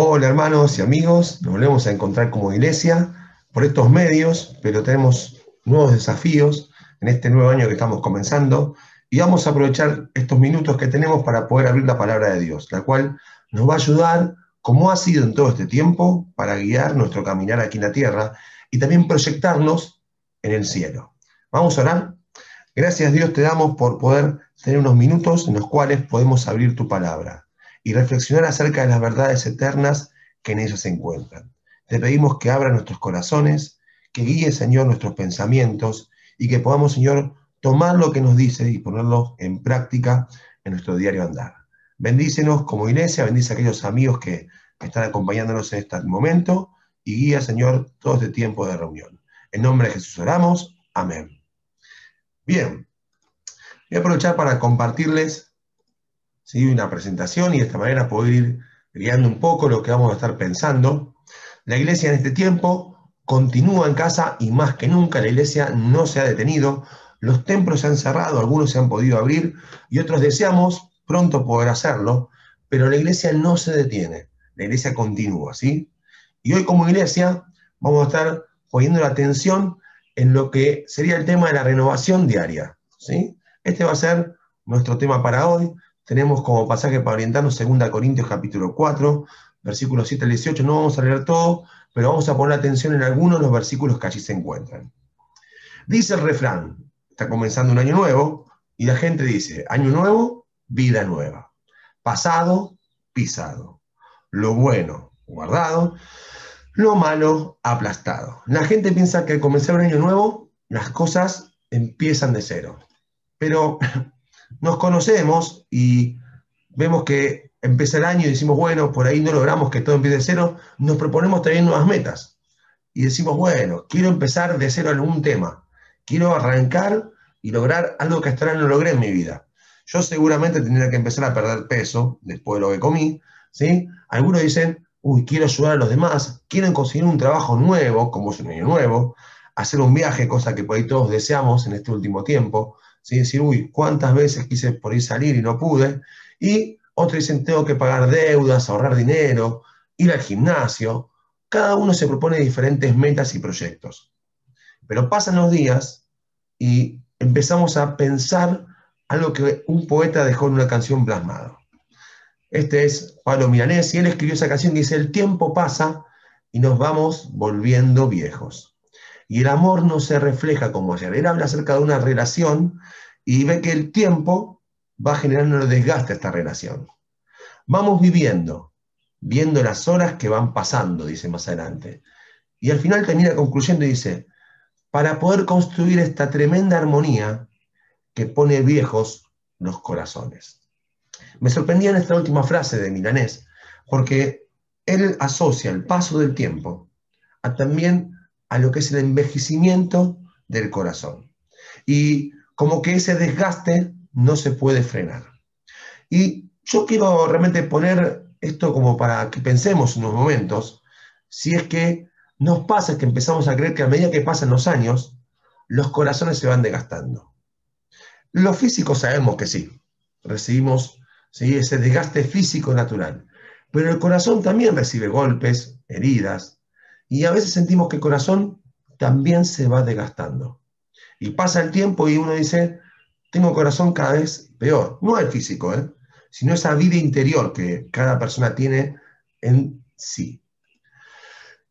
Hola hermanos y amigos, nos volvemos a encontrar como iglesia por estos medios, pero tenemos nuevos desafíos en este nuevo año que estamos comenzando y vamos a aprovechar estos minutos que tenemos para poder abrir la palabra de Dios, la cual nos va a ayudar, como ha sido en todo este tiempo, para guiar nuestro caminar aquí en la tierra y también proyectarnos en el cielo. Vamos a orar. Gracias Dios te damos por poder tener unos minutos en los cuales podemos abrir tu palabra y reflexionar acerca de las verdades eternas que en ellas se encuentran. Te pedimos que abra nuestros corazones, que guíe, Señor, nuestros pensamientos y que podamos, Señor, tomar lo que nos dice y ponerlo en práctica en nuestro diario andar. Bendícenos como iglesia, bendice a aquellos amigos que están acompañándonos en este momento y guía, Señor, todo este tiempo de reunión. En nombre de Jesús oramos. Amén. Bien, voy a aprovechar para compartirles una presentación y de esta manera poder ir guiando un poco lo que vamos a estar pensando. La iglesia en este tiempo continúa en casa y más que nunca la iglesia no se ha detenido. Los templos se han cerrado, algunos se han podido abrir y otros deseamos pronto poder hacerlo, pero la iglesia no se detiene, la iglesia continúa, ¿sí? Y hoy como iglesia vamos a estar poniendo la atención en lo que sería el tema de la renovación diaria, ¿sí? Este va a ser nuestro tema para hoy. Tenemos como pasaje para orientarnos 2 Corintios capítulo 4, versículos 7 al 18. No vamos a leer todo, pero vamos a poner atención en algunos de los versículos que allí se encuentran. Dice el refrán, está comenzando un año nuevo, y la gente dice, año nuevo, vida nueva. Pasado, pisado. Lo bueno, guardado. Lo malo, aplastado. La gente piensa que al comenzar un año nuevo, las cosas empiezan de cero. Pero nos conocemos y vemos que empieza el año y decimos, bueno, por ahí no logramos que todo empiece de cero, nos proponemos también nuevas metas. Y decimos, bueno, quiero empezar de cero algún tema, quiero arrancar y lograr algo que hasta ahora no logré en mi vida. Yo seguramente tendría que empezar a perder peso después de lo que comí, ¿sí? Algunos dicen, uy, quiero ayudar a los demás, quieren conseguir un trabajo nuevo, como es un año nuevo, hacer un viaje, cosa que por ahí todos deseamos en este último tiempo, ¿sí? decir, uy, ¿cuántas veces quise por ahí salir y no pude? Y otros dicen, tengo que pagar deudas, ahorrar dinero, ir al gimnasio. Cada uno se propone diferentes metas y proyectos. Pero pasan los días y empezamos a pensar algo que un poeta dejó en una canción plasmado. Este es Pablo Milanés y él escribió esa canción que dice, el tiempo pasa y nos vamos volviendo viejos. Y el amor no se refleja como ayer. Él habla acerca de una relación y ve que el tiempo va generando el desgaste a esta relación. Vamos viviendo, viendo las horas que van pasando, dice más adelante. Y al final termina concluyendo y dice, para poder construir esta tremenda armonía que pone viejos los corazones. Me sorprendía en esta última frase de Milanés, porque él asocia el paso del tiempo a también a lo que es el envejecimiento del corazón. Y como que ese desgaste no se puede frenar. Y yo quiero realmente poner esto como para que pensemos unos momentos, si es que nos pasa que empezamos a creer que a medida que pasan los años, los corazones se van desgastando. Los físicos sabemos que sí, recibimos ¿sí? ese desgaste físico natural, pero el corazón también recibe golpes, heridas, y a veces sentimos que el corazón también se va desgastando. Y pasa el tiempo y uno dice, tengo corazón cada vez peor. No el físico, ¿eh? sino esa vida interior que cada persona tiene en sí.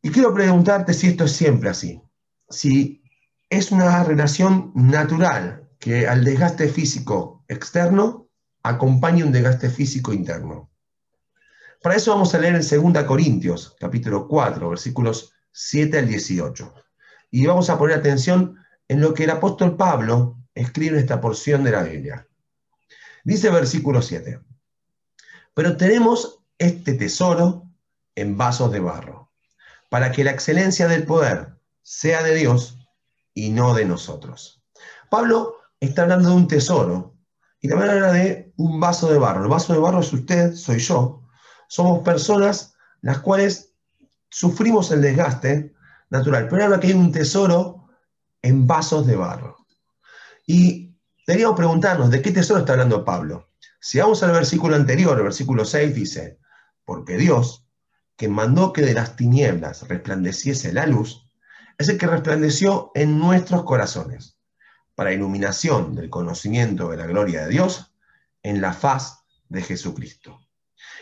Y quiero preguntarte si esto es siempre así. Si es una relación natural que al desgaste físico externo acompañe un desgaste físico interno. Para eso vamos a leer en 2 Corintios, capítulo 4, versículos 7 al 18. Y vamos a poner atención en lo que el apóstol Pablo escribe en esta porción de la Biblia. Dice versículo 7, pero tenemos este tesoro en vasos de barro, para que la excelencia del poder sea de Dios y no de nosotros. Pablo está hablando de un tesoro y también habla de un vaso de barro. El vaso de barro es usted, soy yo, somos personas las cuales sufrimos el desgaste natural, pero ahora que hay un tesoro en vasos de barro. Y deberíamos preguntarnos, ¿de qué tesoro está hablando Pablo? Si vamos al versículo anterior, el versículo 6 dice, porque Dios, que mandó que de las tinieblas resplandeciese la luz, es el que resplandeció en nuestros corazones, para iluminación del conocimiento de la gloria de Dios en la faz de Jesucristo.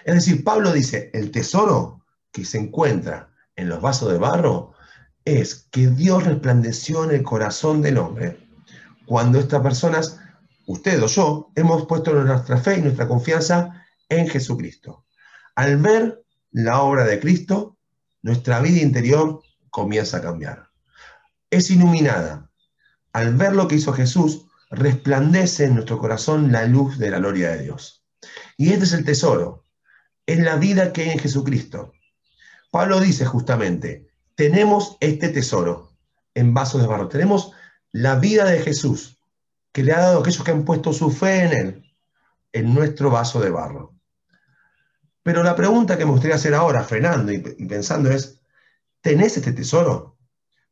Es decir, Pablo dice, el tesoro que se encuentra en los vasos de barro es que Dios resplandeció en el corazón del hombre cuando estas personas, usted o yo, hemos puesto nuestra fe y nuestra confianza en Jesucristo. Al ver la obra de Cristo, nuestra vida interior comienza a cambiar. Es iluminada. Al ver lo que hizo Jesús, resplandece en nuestro corazón la luz de la gloria de Dios. Y este es el tesoro, es la vida que hay en Jesucristo. Pablo dice justamente, tenemos este tesoro en vasos de barro, tenemos la vida de Jesús que le ha dado a aquellos que han puesto su fe en Él, en nuestro vaso de barro. Pero la pregunta que me gustaría hacer ahora, frenando y, pensando es, ¿tenés este tesoro?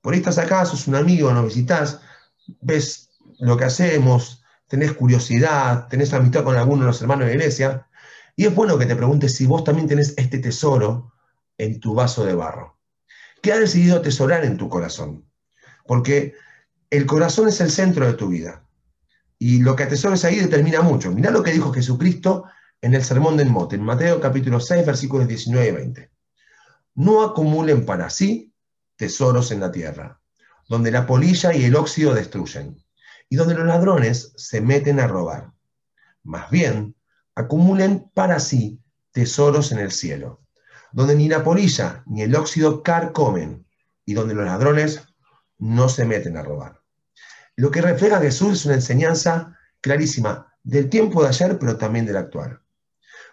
Por ahí estás acá, sos un amigo, nos visitas, ves lo que hacemos, tenés curiosidad, tenés amistad con alguno de los hermanos de la iglesia, y es bueno que te preguntes si vos también tenés este tesoro en tu vaso de barro. ¿Qué has decidido atesorar en tu corazón? Porque el corazón es el centro de tu vida. Y lo que atesores ahí determina mucho. Mirá lo que dijo Jesucristo en el Sermón del Monte, en Mateo capítulo 6, versículos 19 y 20. No acumulen para sí tesoros en la tierra, donde la polilla y el óxido destruyen, y donde los ladrones se meten a robar. Más bien, acumulen para sí tesoros en el cielo, donde ni la polilla ni el óxido carcomen, y donde los ladrones no se meten a robar. Lo que refleja Jesús es una enseñanza clarísima del tiempo de ayer, pero también del actual.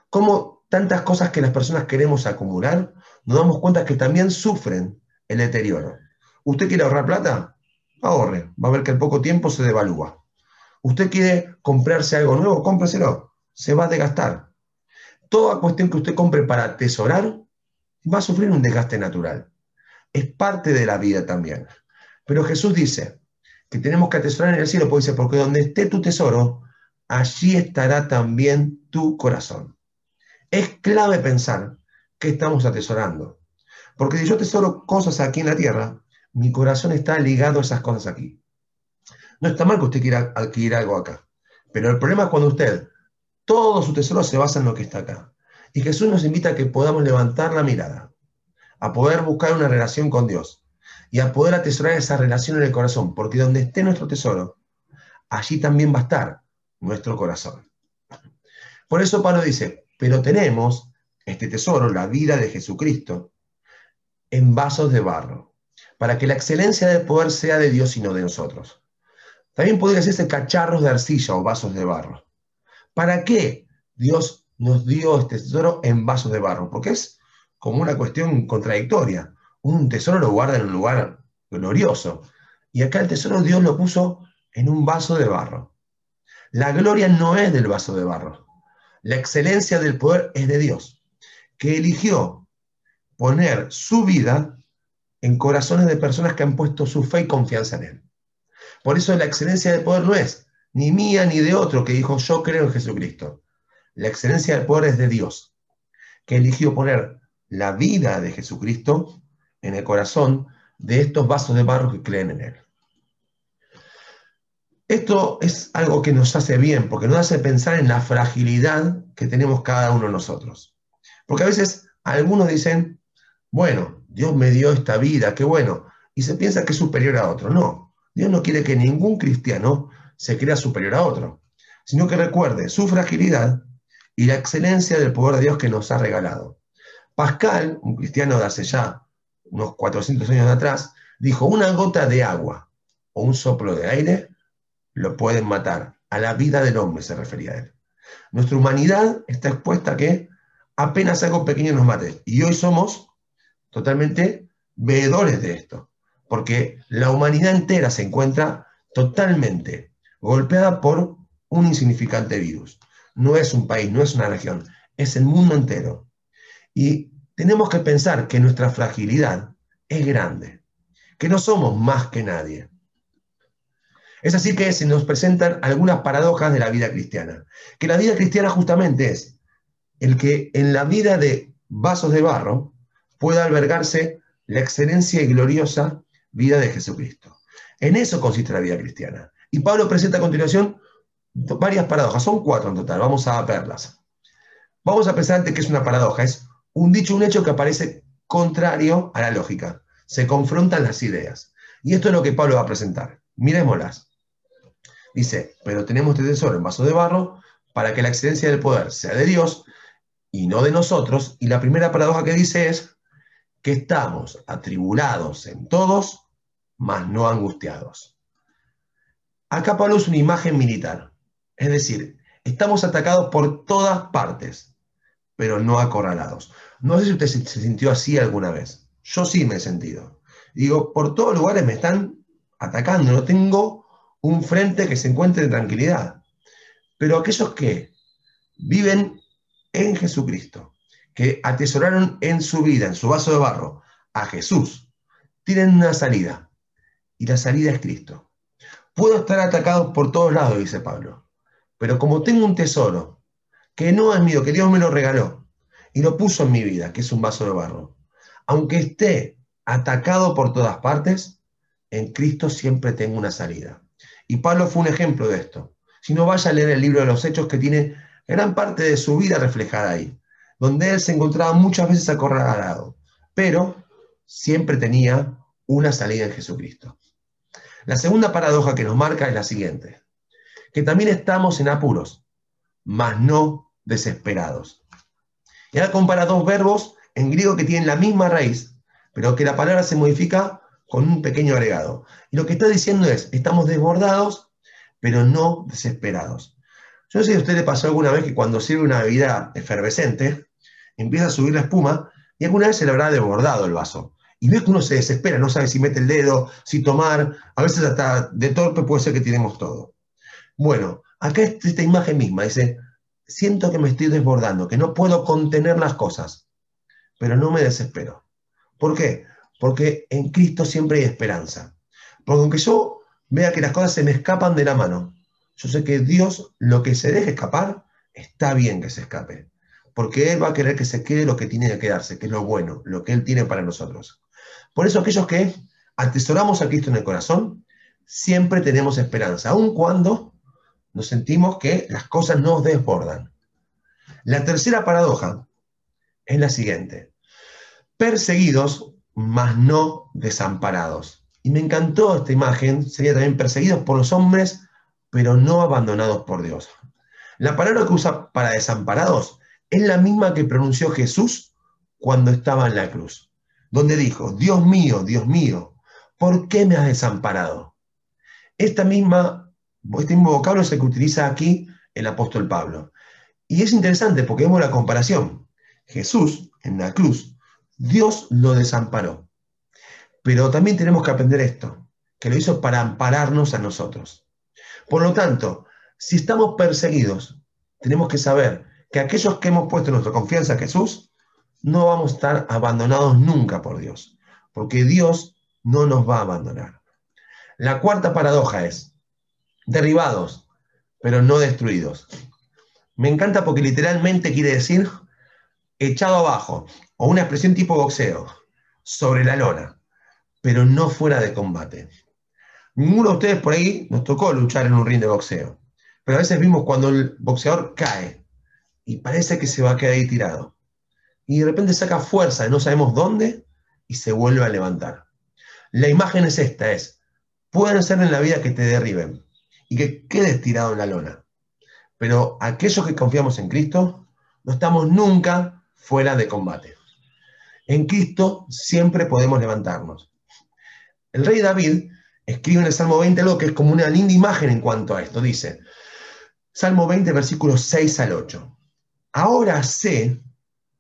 Como tantas cosas que las personas queremos acumular, nos damos cuenta que también sufren el deterioro. ¿Usted quiere ahorrar plata? Ahorre. Va a ver que al poco tiempo se devalúa. ¿Usted quiere comprarse algo nuevo? Cómpreselo se va a desgastar. Toda cuestión que usted compre para atesorar va a sufrir un desgaste natural. Es parte de la vida también. Pero Jesús dice que tenemos que atesorar en el cielo, porque dice, porque donde esté tu tesoro, allí estará también tu corazón. Es clave pensar que estamos atesorando. Porque si yo tesoro cosas aquí en la tierra, mi corazón está ligado a esas cosas aquí. No está mal que usted quiera adquirir algo acá. Pero el problema es cuando usted todo su tesoro se basa en lo que está acá. Y Jesús nos invita a que podamos levantar la mirada, a poder buscar una relación con Dios y a poder atesorar esa relación en el corazón, porque donde esté nuestro tesoro, allí también va a estar nuestro corazón. Por eso Pablo dice, pero tenemos este tesoro, la vida de Jesucristo, en vasos de barro, para que la excelencia del poder sea de Dios y no de nosotros. También podría decirse cacharros de arcilla o vasos de barro. ¿Para qué Dios nos dio este tesoro en vasos de barro? Porque es como una cuestión contradictoria. Un tesoro lo guarda en un lugar glorioso. Y acá el tesoro Dios lo puso en un vaso de barro. La gloria no es del vaso de barro. La excelencia del poder es de Dios, que eligió poner su vida en corazones de personas que han puesto su fe y confianza en Él. Por eso la excelencia del poder no es ni mía ni de otro que dijo yo creo en Jesucristo. La excelencia del poder es de Dios, que eligió poner la vida de Jesucristo en el corazón de estos vasos de barro que creen en Él. Esto es algo que nos hace bien, porque nos hace pensar en la fragilidad que tenemos cada uno de nosotros. Porque a veces algunos dicen, bueno, Dios me dio esta vida, qué bueno, y se piensa que es superior a otro. No, Dios no quiere que ningún cristiano se crea superior a otro, sino que recuerde su fragilidad y la excelencia del poder de Dios que nos ha regalado. Pascal, un cristiano de hace ya unos 400 años atrás, dijo, una gota de agua o un soplo de aire lo pueden matar. A la vida del hombre se refería a él. Nuestra humanidad está expuesta a que apenas algo pequeño nos mate. Y hoy somos totalmente veedores de esto, porque la humanidad entera se encuentra totalmente golpeada por un insignificante virus. No es un país, no es una región, es el mundo entero. Y tenemos que pensar que nuestra fragilidad es grande, que no somos más que nadie. Es así que se nos presentan algunas paradojas de la vida cristiana. Que la vida cristiana justamente es el que en la vida de vasos de barro pueda albergarse la excelencia y gloriosa vida de Jesucristo. En eso consiste la vida cristiana. Y Pablo presenta a continuación varias paradojas, son cuatro en total, vamos a verlas. Vamos a pensar antes que es una paradoja, es un dicho, un hecho que aparece contrario a la lógica. Se confrontan las ideas. Y esto es lo que Pablo va a presentar. Miremoslas. Dice, pero tenemos este tesoro en vaso de barro para que la excelencia del poder sea de Dios y no de nosotros. Y la primera paradoja que dice es que estamos atribulados en todos, mas no angustiados. Acá Pablo es una imagen militar. Es decir, estamos atacados por todas partes, pero no acorralados. No sé si usted se, sintió así alguna vez. Yo sí me he sentido. Digo, por todos lugares me están atacando, no tengo un frente que se encuentre en tranquilidad. Pero aquellos que viven en Jesucristo, que atesoraron en su vida, en su vaso de barro, a Jesús, tienen una salida. Y la salida es Cristo. Puedo estar atacado por todos lados, dice Pablo. Pero como tengo un tesoro, que no es mío, que Dios me lo regaló, y lo puso en mi vida, que es un vaso de barro, aunque esté atacado por todas partes, en Cristo siempre tengo una salida. Y Pablo fue un ejemplo de esto. Si no, vaya a leer el libro de los Hechos que tiene gran parte de su vida reflejada ahí, donde él se encontraba muchas veces acorralado, pero siempre tenía una salida en Jesucristo. La segunda paradoja que nos marca es la siguiente, que también estamos en apuros, mas no desesperados. Y ahora compara dos verbos en griego que tienen la misma raíz, pero que la palabra se modifica con un pequeño agregado. Y lo que está diciendo es, estamos desbordados, pero no desesperados. Yo no sé si a usted le pasó alguna vez que cuando sirve una bebida efervescente, empieza a subir la espuma y alguna vez se le habrá desbordado el vaso. Y ve que uno se desespera, no sabe si mete el dedo, si tomar, a veces hasta de torpe puede ser que tenemos todo. Bueno, acá es esta imagen misma, dice, siento que me estoy desbordando, que no puedo contener las cosas, pero no me desespero. ¿Por qué? Porque en Cristo siempre hay esperanza. Porque aunque yo vea que las cosas se me escapan de la mano, yo sé que Dios lo que se deje escapar, está bien que se escape. Porque Él va a querer que se quede lo que tiene que quedarse, que es lo bueno, lo que Él tiene para nosotros. Por eso aquellos que atesoramos a Cristo en el corazón, siempre tenemos esperanza, aun cuando nos sentimos que las cosas nos desbordan. La tercera paradoja es la siguiente. Perseguidos mas no desamparados. Y me encantó esta imagen, sería también perseguidos por los hombres, pero no abandonados por Dios. La palabra que usa para desamparados es la misma que pronunció Jesús cuando estaba en la cruz, donde dijo, Dios mío, Dios mío, ¿por qué me has desamparado? Esta misma, este mismo vocablo es el que utiliza aquí el apóstol Pablo. Y es interesante porque vemos la comparación. Jesús en la cruz Dios lo desamparó. Pero también tenemos que aprender esto, que lo hizo para ampararnos a nosotros. Por lo tanto, si estamos perseguidos, tenemos que saber que aquellos que hemos puesto nuestra confianza en Jesús, no vamos a estar abandonados nunca por Dios, porque Dios no nos va a abandonar. La cuarta paradoja es, derribados, pero no destruidos. Me encanta porque literalmente quiere decir echado abajo, o una expresión tipo boxeo, sobre la lona, pero no fuera de combate. Ninguno de ustedes por ahí nos tocó luchar en un ring de boxeo, pero a veces vimos cuando el boxeador cae y parece que se va a quedar ahí tirado. Y de repente saca fuerza de no sabemos dónde y se vuelve a levantar. La imagen es esta, es, pueden ser en la vida que te derriben y que quedes tirado en la lona. Pero aquellos que confiamos en Cristo, no estamos nunca fuera de combate. En Cristo siempre podemos levantarnos. El rey David escribe en el Salmo 20 algo que es como una linda imagen en cuanto a esto. Dice, Salmo 20, versículos 6 al 8. Ahora sé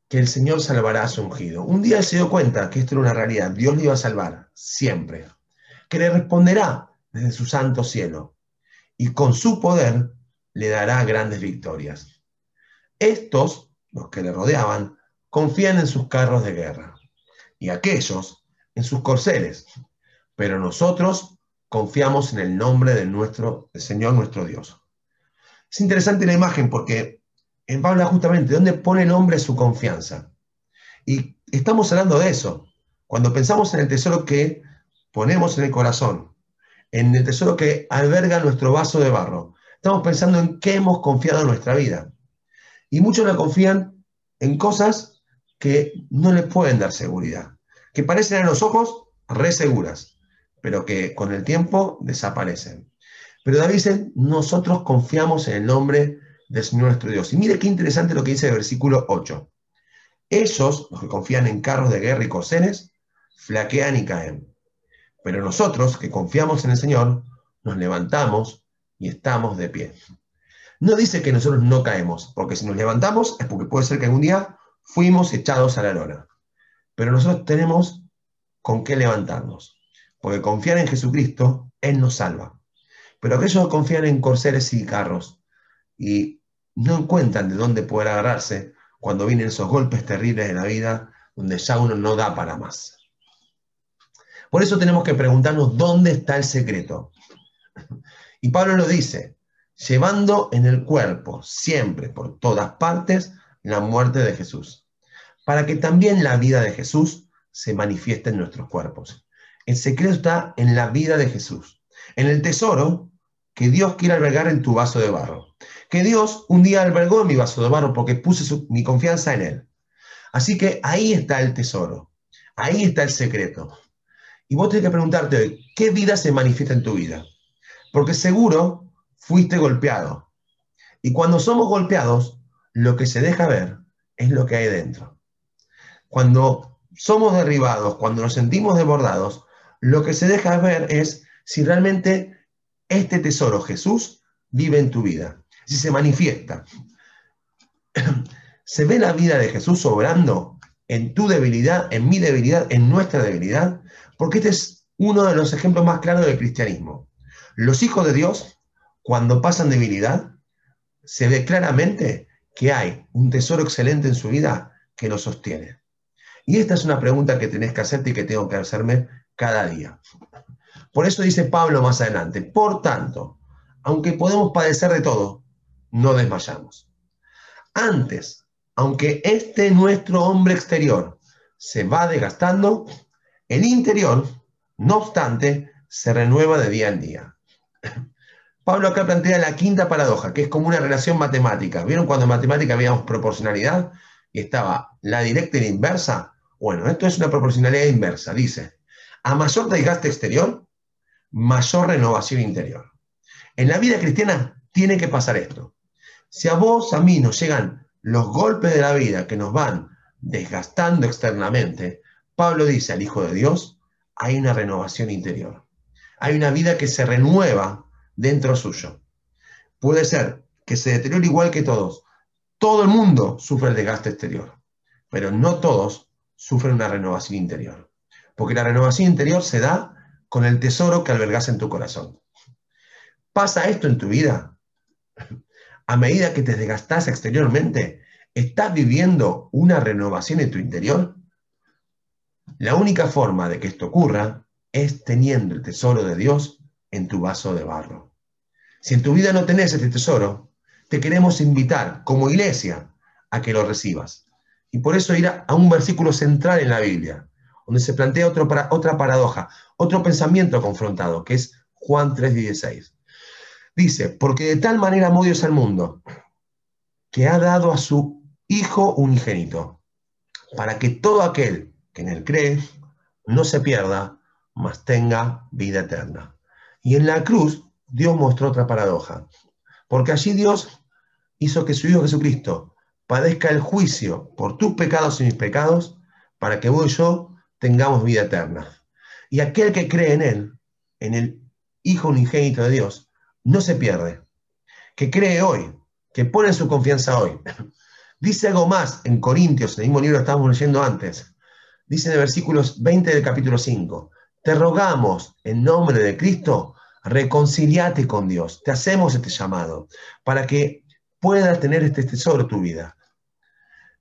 que el Señor salvará a su ungido. Un día él se dio cuenta que esto era una realidad. Dios le iba a salvar, siempre. Que le responderá desde su santo cielo. Y con su poder le dará grandes victorias. Estos, los que le rodeaban, confían en sus carros de guerra y aquellos en sus corceles, pero nosotros confiamos en el nombre de nuestro Señor nuestro Dios. Es interesante la imagen porque en Pablo justamente dónde pone el hombre su confianza. Y estamos hablando de eso. Cuando pensamos en el tesoro que ponemos en el corazón, en el tesoro que alberga nuestro vaso de barro, estamos pensando en qué hemos confiado en nuestra vida. Y muchos la confían en cosas que no les pueden dar seguridad, que parecen a los ojos re seguras, pero que con el tiempo desaparecen. Pero David dice, nosotros confiamos en el nombre de nuestro Dios. Y mire qué interesante lo que dice el versículo 8. Esos, los que confían en carros de guerra y corceles, flaquean y caen. Pero nosotros, que confiamos en el Señor, nos levantamos y estamos de pie. No dice que nosotros no caemos, porque si nos levantamos es porque puede ser que algún día fuimos echados a la lona. Pero nosotros tenemos con qué levantarnos, porque confiar en Jesucristo, Él nos salva. Pero aquellos que confían en corceles y carros y no encuentran de dónde poder agarrarse cuando vienen esos golpes terribles de la vida donde ya uno no da para más. Por eso tenemos que preguntarnos dónde está el secreto. Y Pablo lo dice, llevando en el cuerpo siempre, por todas partes, la muerte de Jesús, para que también la vida de Jesús se manifieste en nuestros cuerpos. El secreto está en la vida de Jesús, en el tesoro que Dios quiere albergar en tu vaso de barro, que Dios un día albergó en mi vaso de barro porque puse mi confianza en Él. Así que ahí está el tesoro, ahí está el secreto. Y vos tenés que preguntarte hoy, ¿qué vida se manifiesta en tu vida? Porque seguro fuiste golpeado. Y cuando somos golpeados, lo que se deja ver es lo que hay dentro. Cuando somos derribados, cuando nos sentimos desbordados, lo que se deja ver es si realmente este tesoro, Jesús, vive en tu vida, si se manifiesta. ¿Se ve la vida de Jesús obrando en tu debilidad, en mi debilidad, en nuestra debilidad? Porque este es uno de los ejemplos más claros del cristianismo. Los hijos de Dios, cuando pasan debilidad, se ve claramente que hay un tesoro excelente en su vida que lo sostiene. Y esta es una pregunta que tenés que hacerte y que tengo que hacerme cada día. Por eso dice Pablo más adelante, por tanto, aunque podemos padecer de todo, no desmayamos. Antes, aunque este nuestro hombre exterior se va desgastando, el interior, no obstante, se renueva de día en día. Pablo acá plantea la quinta paradoja, que es como una relación matemática. ¿Vieron cuando en matemática habíamos proporcionalidad y estaba la directa y la inversa? Bueno, esto es una proporcionalidad inversa. Dice, a mayor desgaste exterior, mayor renovación interior. En la vida cristiana tiene que pasar esto. Si a vos, a mí nos llegan los golpes de la vida que nos van desgastando externamente, Pablo dice al Hijo de Dios, hay una renovación interior. Hay una vida que se renueva dentro suyo. Puede ser que se deteriore igual que todos. Todo el mundo sufre el desgaste exterior, pero no todos sufren una renovación interior. Porque la renovación interior se da con el tesoro que albergas en tu corazón. ¿Pasa esto en tu vida? A medida que te desgastas exteriormente, ¿estás viviendo una renovación en tu interior? La única forma de que esto ocurra es teniendo el tesoro de Dios en tu vaso de barro. Si en tu vida no tenés este tesoro, te queremos invitar como iglesia a que lo recibas. Y por eso ir a, un versículo central en la Biblia, donde se plantea otro, otra paradoja, otro pensamiento confrontado, que es Juan 3:16. Dice, porque de tal manera amó Dios al mundo, que ha dado a su Hijo unigénito, para que todo aquel que en él cree no se pierda, mas tenga vida eterna. Y en la cruz Dios mostró otra paradoja, porque allí Dios hizo que su Hijo Jesucristo padezca el juicio por tus pecados y mis pecados, para que vos y yo tengamos vida eterna. Y aquel que cree en Él, en el Hijo unigénito de Dios, no se pierde, que cree hoy, que pone su confianza hoy. Dice algo más en Corintios, el mismo libro que estábamos leyendo antes. Dice en el versículo 20 del capítulo 5, te rogamos en nombre de Cristo reconciliate con Dios. Te hacemos este llamado para que puedas tener este tesoro tu vida.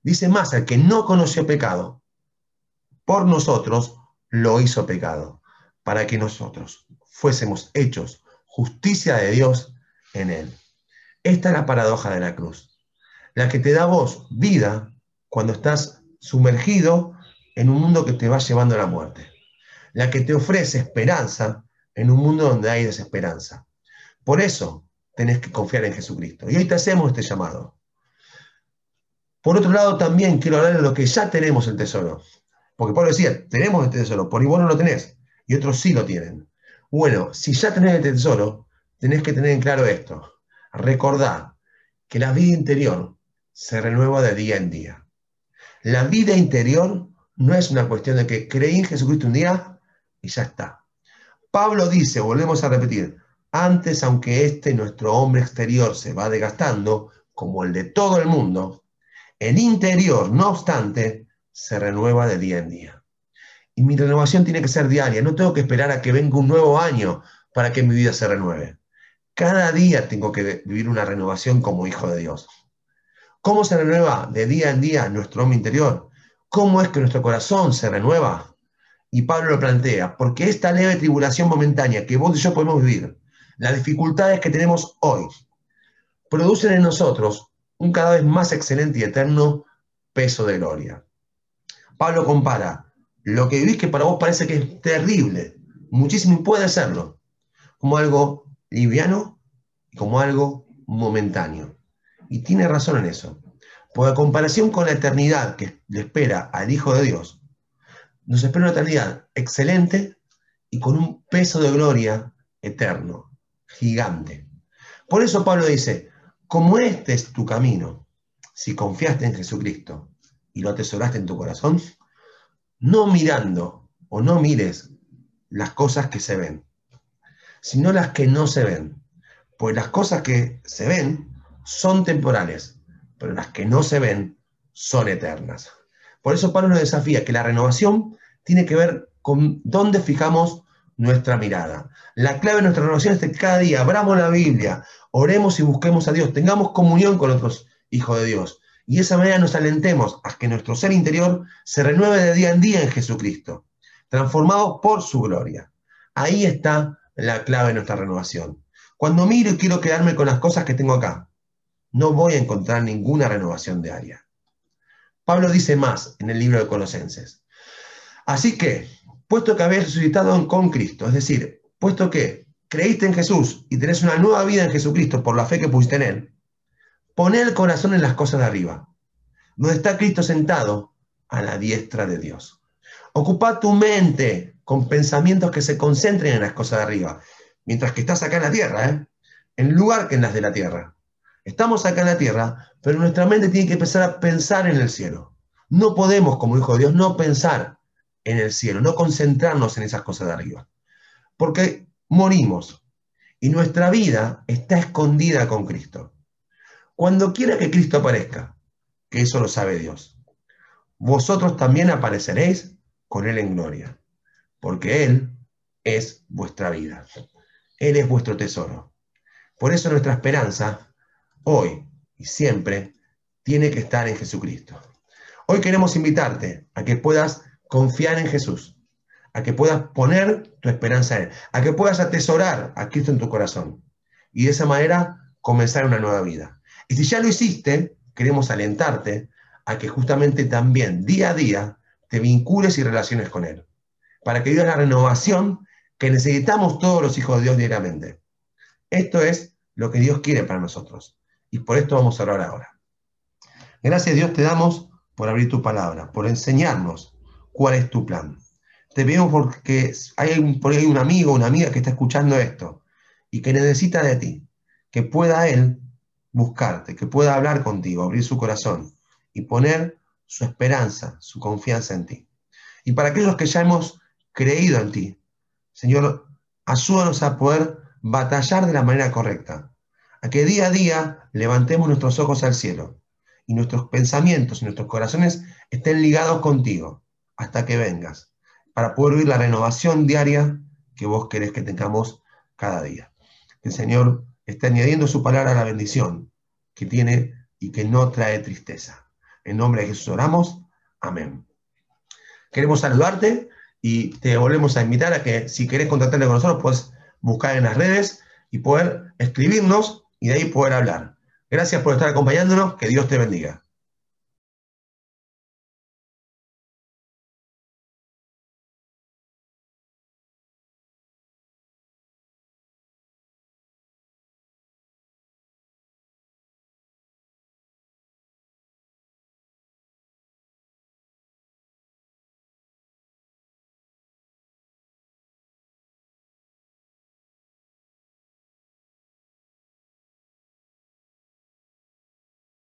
Dice más, el que no conoció pecado, por nosotros lo hizo pecado, para que nosotros fuésemos hechos justicia de Dios en él. Esta es la paradoja de la cruz, la que te da vos vida cuando estás sumergido en un mundo que te va llevando a la muerte. La que te ofrece esperanza en un mundo donde hay desesperanza. Por eso tenés que confiar en Jesucristo. Y hoy te hacemos este llamado. Por otro lado, también quiero hablar de lo que ya tenemos el tesoro. Porque Pablo decía, tenemos este tesoro, por igual no lo tenés, y otros sí lo tienen. Bueno, si ya tenés este tesoro, tenés que tener en claro esto. Recordad que la vida interior se renueva de día en día. La vida interior no es una cuestión de que creí en Jesucristo un día y ya está. Pablo dice, volvemos a repetir, antes, aunque este nuestro hombre exterior se va desgastando, como el de todo el mundo, el interior, no obstante, se renueva de día en día. Y mi renovación tiene que ser diaria, no tengo que esperar a que venga un nuevo año para que mi vida se renueve. Cada día tengo que vivir una renovación como hijo de Dios. ¿Cómo se renueva de día en día nuestro hombre interior? ¿Cómo es que nuestro corazón se renueva? Y Pablo lo plantea, porque esta leve tribulación momentánea que vos y yo podemos vivir, las dificultades que tenemos hoy producen en nosotros un cada vez más excelente y eterno peso de gloria. Pablo compara lo que vivís que para vos parece que es terrible, muchísimo y puede serlo, como algo liviano y como algo momentáneo. Y tiene razón en eso. Porque comparación con la eternidad que le espera al Hijo de Dios, nos espera una eternidad excelente y con un peso de gloria eterno gigante. Por eso Pablo dice, como este es tu camino, si confiaste en Jesucristo y lo atesoraste en tu corazón, no mirando o no mires las cosas que se ven, sino las que no se ven. Pues las cosas que se ven son temporales, pero las que no se ven son eternas. Por eso Pablo nos desafía que la renovación tiene que ver con dónde fijamos nuestra mirada. La clave de nuestra renovación es que cada día abramos la Biblia, oremos y busquemos a Dios, tengamos comunión con otros hijos de Dios. Y de esa manera nos alentemos a que nuestro ser interior se renueve de día en día en Jesucristo, transformado por su gloria. Ahí está la clave de nuestra renovación. Cuando miro y quiero quedarme con las cosas que tengo acá, no voy a encontrar ninguna renovación diaria. Pablo dice más en el libro de Colosenses. Así que, puesto que habéis resucitado con Cristo, es decir, puesto que creíste en Jesús y tenés una nueva vida en Jesucristo por la fe que pusiste en Él, poné el corazón en las cosas de arriba, donde está Cristo sentado a la diestra de Dios. Ocupa tu mente con pensamientos que se concentren en las cosas de arriba, mientras que estás acá en la tierra, ¿eh? en lugar que en las de la tierra. Estamos acá en la tierra, pero nuestra mente tiene que empezar a pensar en el cielo. No podemos, como hijo de Dios, no pensar en el cielo, no concentrarnos en esas cosas de arriba. Porque morimos y nuestra vida está escondida con Cristo. Cuando quiera que Cristo aparezca, que eso lo sabe Dios, vosotros también apareceréis con Él en gloria, porque Él es vuestra vida. Él es vuestro tesoro. Por eso nuestra esperanza, hoy y siempre, tiene que estar en Jesucristo. Hoy queremos invitarte a que puedas confiar en Jesús, a que puedas poner tu esperanza en Él, a que puedas atesorar a Cristo en tu corazón y de esa manera comenzar una nueva vida. Y si ya lo hiciste, queremos alentarte a que justamente también día a día te vincules y relaciones con Él, para que vivas la renovación que necesitamos todos los hijos de Dios diariamente. Esto es lo que Dios quiere para nosotros. Y por esto vamos a hablar ahora. Gracias Dios te damos por abrir tu palabra, por enseñarnos cuál es tu plan. Te veo porque hay por ahí un amigo, una amiga que está escuchando esto y que necesita de ti, que pueda él buscarte, que pueda hablar contigo, abrir su corazón y poner su esperanza, su confianza en ti. Y para aquellos que ya hemos creído en ti, Señor, ayúdanos a poder batallar de la manera correcta, a que día a día levantemos nuestros ojos al cielo y nuestros pensamientos y nuestros corazones estén ligados contigo hasta que vengas, para poder vivir la renovación diaria que vos querés que tengamos cada día. El Señor está añadiendo su palabra a la bendición que tiene y que no trae tristeza. En nombre de Jesús oramos. Amén. Queremos saludarte y te volvemos a invitar a que si querés contactarte con nosotros, puedes buscar en las redes y poder escribirnos y de ahí poder hablar. Gracias por estar acompañándonos. Que Dios te bendiga.